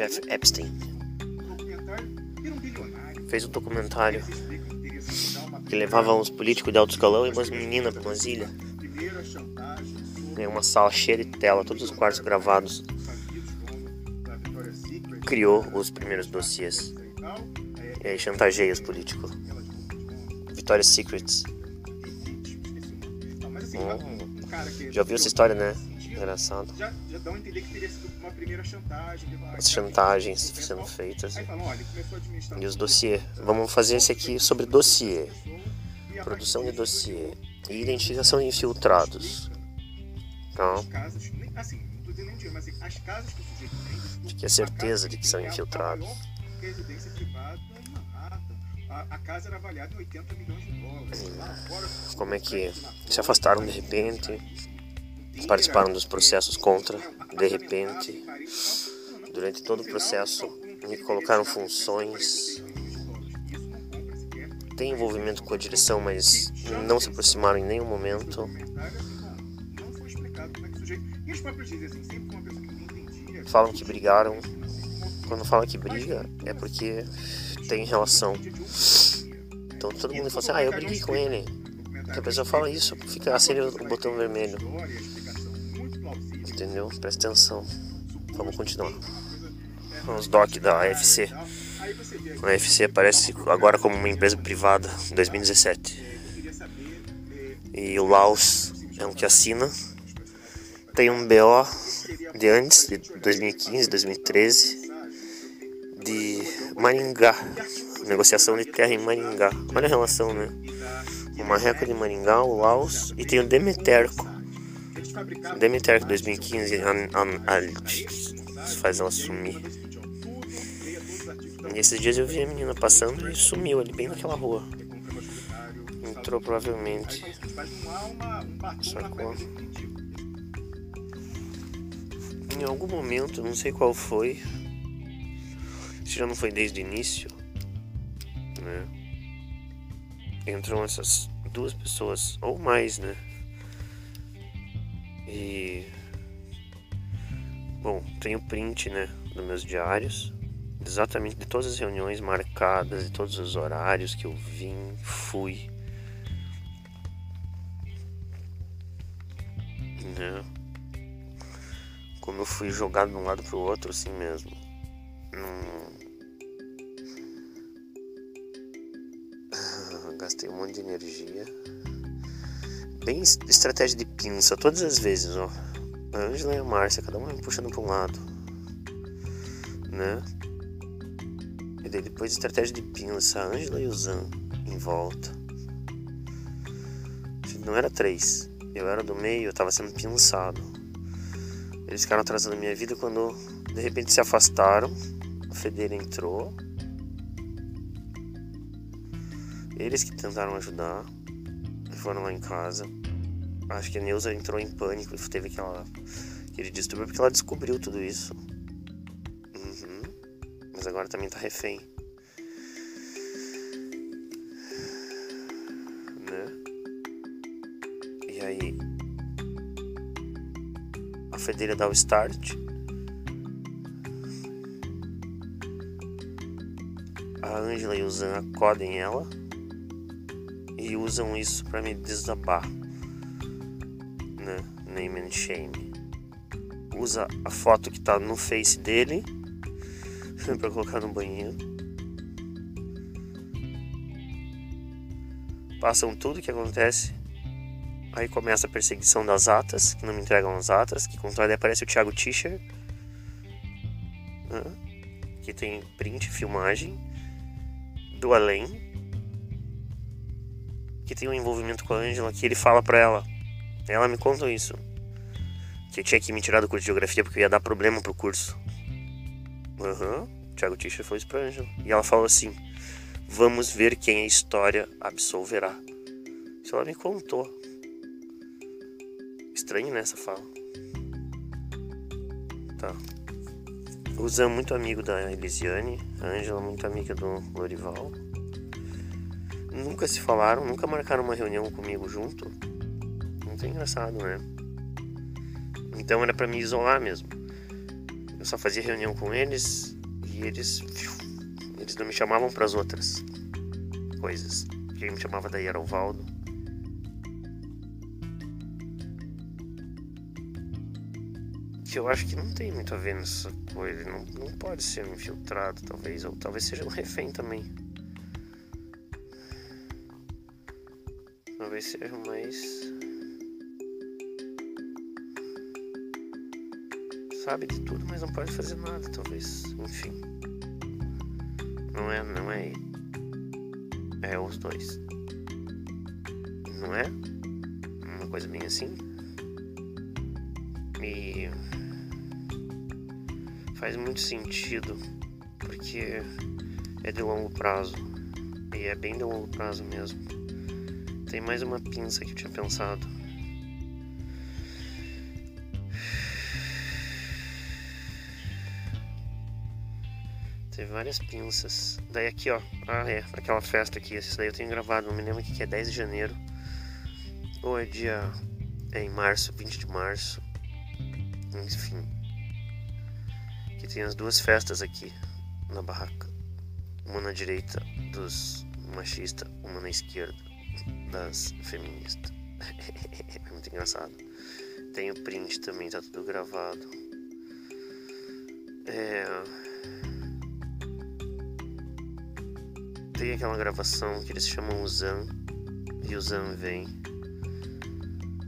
Jeff Epstein fez um documentário que levava uns políticos de alto escalão e umas meninas para umas ilhas. É uma sala cheia de tela, todos os quartos gravados. Criou os primeiros dossiês. E aí chantageia os políticos. Victoria's Secrets. Hum. Já ouviu essa história, né? Engraçado. Já, já dão a entender que teria sido uma primeira chantagem. As chantagens sendo feitas. E os dossiês. Vamos fazer esse aqui sobre dossiê. Produção de dossiê. E identificação de infiltrados. Então. Fique a certeza de que são infiltrados. A casa era avaliada em 80 milhões de dólares. Como é que se afastaram de repente? Participaram dos processos contra, de repente, durante todo o processo, me colocaram funções, tem envolvimento com a direção, mas não se aproximaram em nenhum momento. Falam que brigaram. Quando fala que briga, é porque tem relação. Então todo mundo fala assim, ah, eu briguei com ele. Que a pessoa fala isso, fica acende o botão vermelho. Entendeu? Presta atenção. Vamos continuar. Os doc da AFC. A AFC aparece agora como uma empresa privada em 2017. E o Laos é um que assina. Tem um BO de antes, de 2015, 2013, de Maringá. Negociação de terra em Maringá. Olha a relação, né? O Marreco de Maringá, o Laos e tem o Demeterco Demeter 2015 a, a, a, faz ela sumir. E esses dias eu vi a menina passando e sumiu ali bem naquela rua. Entrou provavelmente. Sacou? Em algum momento, não sei qual foi. Se já não foi desde o início, né? Entram essas duas pessoas, ou mais, né? E bom, tenho print, né, dos meus diários, exatamente de todas as reuniões marcadas, de todos os horários que eu vim, fui. Né? Como eu fui jogado de um lado pro outro assim mesmo. Num... Gastei um monte de energia bem estratégia de pinça todas as vezes, ó. A Angela e a Márcia, cada uma puxando para um lado, né? E daí depois estratégia de pinça, a Angela e o Zan em volta. Não era três, eu era do meio, eu tava sendo pinçado. Eles ficaram atrasando a minha vida quando de repente se afastaram. A Federa entrou. Eles que tentaram ajudar foram lá em casa. Acho que a Neuza entrou em pânico teve aquela, aquele distúrbio porque ela descobriu tudo isso. Uhum. Mas agora também tá refém. Né? E aí a Fedeira dá o start. A Ângela e o Zan acodem ela usam isso para me desabar, né? Name and shame. Usa a foto que tá no face dele para colocar no banheiro. Passam tudo que acontece. Aí começa a perseguição das atas, que não me entregam as atas, que controla aparece o Thiago Tischer, né? que tem print, filmagem do além que tem um envolvimento com a Angela que ele fala pra ela. Ela me conta isso. Que eu tinha que me tirar do curso de geografia porque ia dar problema pro curso. Aham. Uhum. Thiago Tischer foi isso pra Angela. E ela falou assim: Vamos ver quem a história absolverá. Isso ela me contou. Estranho nessa né, fala. Tá. O Zan muito amigo da Elisiane, a Angela muito amiga do Lorival nunca se falaram, nunca marcaram uma reunião comigo junto. Muito engraçado, né? Então era para me isolar mesmo. Eu só fazia reunião com eles e eles eles não me chamavam para as outras coisas. Quem me chamava daí era o Valdo. Que eu acho que não tem muito a ver nessa coisa. Não, não pode ser um infiltrado, talvez. Ou talvez seja um refém também. Talvez seja mais. Sabe de tudo, mas não pode fazer nada, talvez. Enfim. Não é, não é. É os dois. Não é? Uma coisa bem assim. E faz muito sentido porque é de longo prazo. E é bem de longo prazo mesmo. Tem mais uma pinça que eu tinha pensado. Teve várias pinças. Daí aqui, ó. Ah, é. Aquela festa aqui. Esse daí eu tenho gravado. Não me lembro que é 10 de janeiro. Ou é dia. É em março, 20 de março. Enfim. Que tem as duas festas aqui na barraca. Uma na direita dos machistas, uma na esquerda das feministas. é muito engraçado. Tem o print também, tá tudo gravado. É... Tem aquela gravação que eles chamam o Zan e o Zan vem.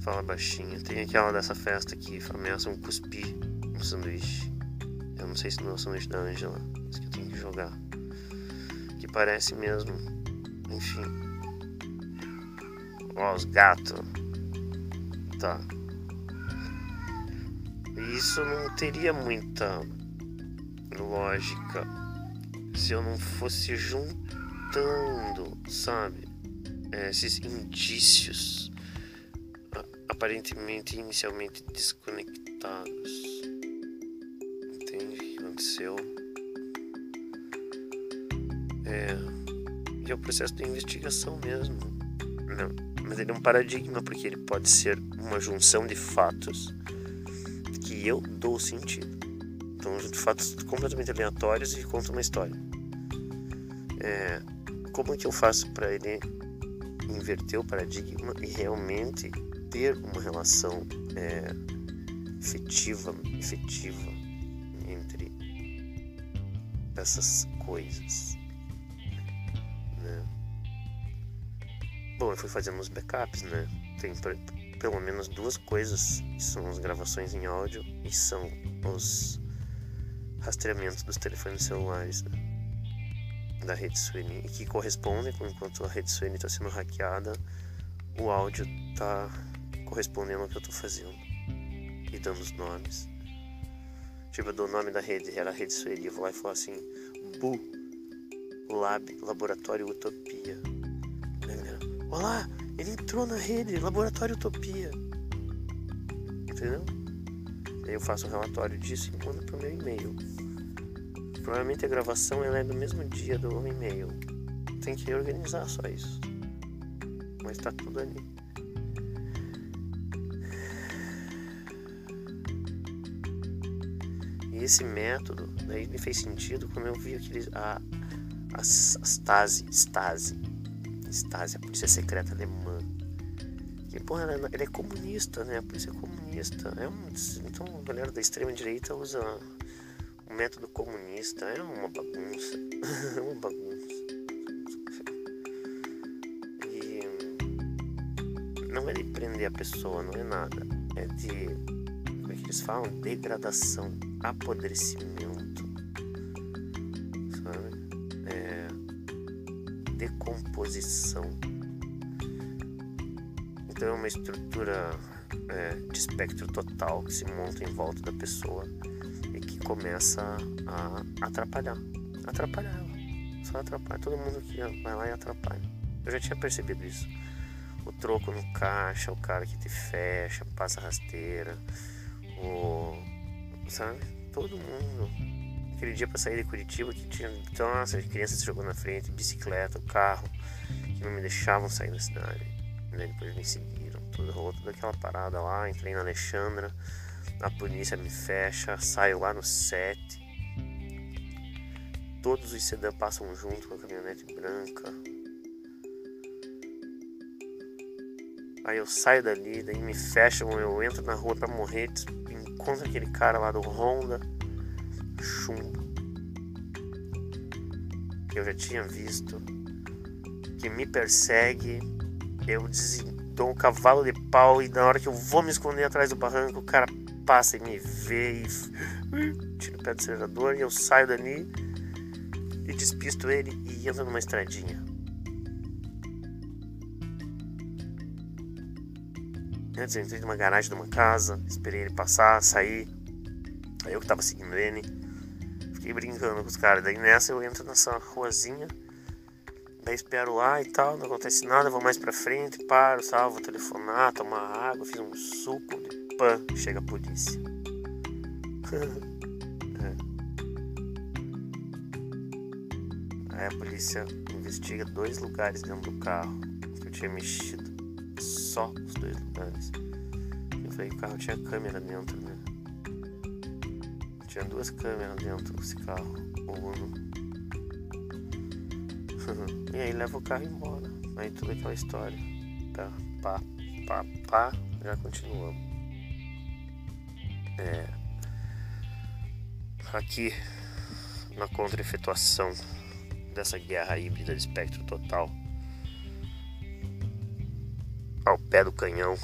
Fala baixinho. Tem aquela dessa festa que ameaçam cuspir no sanduíche. Eu não sei se não é o sanduíche da Angela, mas que eu tenho que jogar. Que parece mesmo. Enfim. Os gatos. Tá. Isso não teria muita lógica se eu não fosse juntando, sabe? Esses indícios aparentemente inicialmente desconectados. Entende o que aconteceu? É, e é o processo de investigação mesmo. Não mas ele é um paradigma porque ele pode ser uma junção de fatos que eu dou sentido. Então, de fatos completamente aleatórios e conta uma história. É, como é que eu faço para ele inverter o paradigma e realmente ter uma relação é, efetiva, efetiva entre essas coisas? Bom, eu fui fazendo uns backups, né? Tem pelo menos duas coisas que são as gravações em áudio e são os rastreamentos dos telefones celulares né? da rede Sweeney e que correspondem com enquanto a rede Sweeney está sendo hackeada, o áudio está correspondendo ao que eu estou fazendo e dando os nomes. Tipo, eu dou o nome da rede, era a rede Sweeney, eu vou lá e falo assim: BU, Lab, Laboratório Utopia. Olá, ele entrou na rede, Laboratório Utopia. Entendeu? Aí eu faço um relatório disso e mando pro meu e-mail. Provavelmente a gravação ela é do mesmo dia do e-mail. Tem que organizar só isso. Mas tá tudo ali. E esse método daí me fez sentido quando eu vi aqueles. A, as, as Stasi, Stasi Stasi, a polícia secreta alemã. E, porra, ele é comunista, né? A polícia é comunista. É um, então a galera da extrema direita usa o método comunista. É uma bagunça. é uma bagunça. E não é de prender a pessoa, não é nada. É de. Como é que eles falam? Degradação, apodrecimento decomposição. Então é uma estrutura é, de espectro total que se monta em volta da pessoa e que começa a atrapalhar. Atrapalhar ela. Só atrapalha. Todo mundo que vai lá e atrapalha. Eu já tinha percebido isso. O troco no caixa, o cara que te fecha, passa rasteira, o. Sabe? Todo mundo aquele dia para sair de Curitiba que tinha, nossa, criança se jogou na frente, bicicleta, carro, que não me deixavam sair da cidade. Né? Depois me seguiram, tudo, rolou toda aquela parada lá, entrei na Alexandra. A polícia me fecha, saio lá no 7. Todos os sedã passam junto com a caminhonete branca. Aí eu saio dali, daí me fecham, eu entro na rua pra morrer, encontro aquele cara lá do Honda, chumbo. Que eu já tinha visto, que me persegue, eu dou um cavalo de pau e na hora que eu vou me esconder atrás do barranco, o cara passa e me vê e tira o pé do acelerador e eu saio dali e despisto ele e entro numa estradinha. Antes eu entrei numa garagem de uma casa, esperei ele passar, sair. Aí eu que tava seguindo ele. Fiquei brincando com os caras. Daí nessa eu entro nessa ruazinha. Daí espero lá e tal, não acontece nada, vou mais pra frente, paro, salvo, vou telefonar, tomar água, fiz um suco de pã, chega a polícia. Aí a polícia investiga dois lugares dentro do carro que eu tinha mexido só os dois lugares. Eu falei que o carro tinha câmera dentro, né? Tinha duas câmeras dentro desse carro, o Uno. e aí leva o carro embora. Aí toda aquela história. Tá, pá, pá, pá, já continuamos. É, aqui na contra-efetuação dessa guerra híbrida de espectro total ao pé do canhão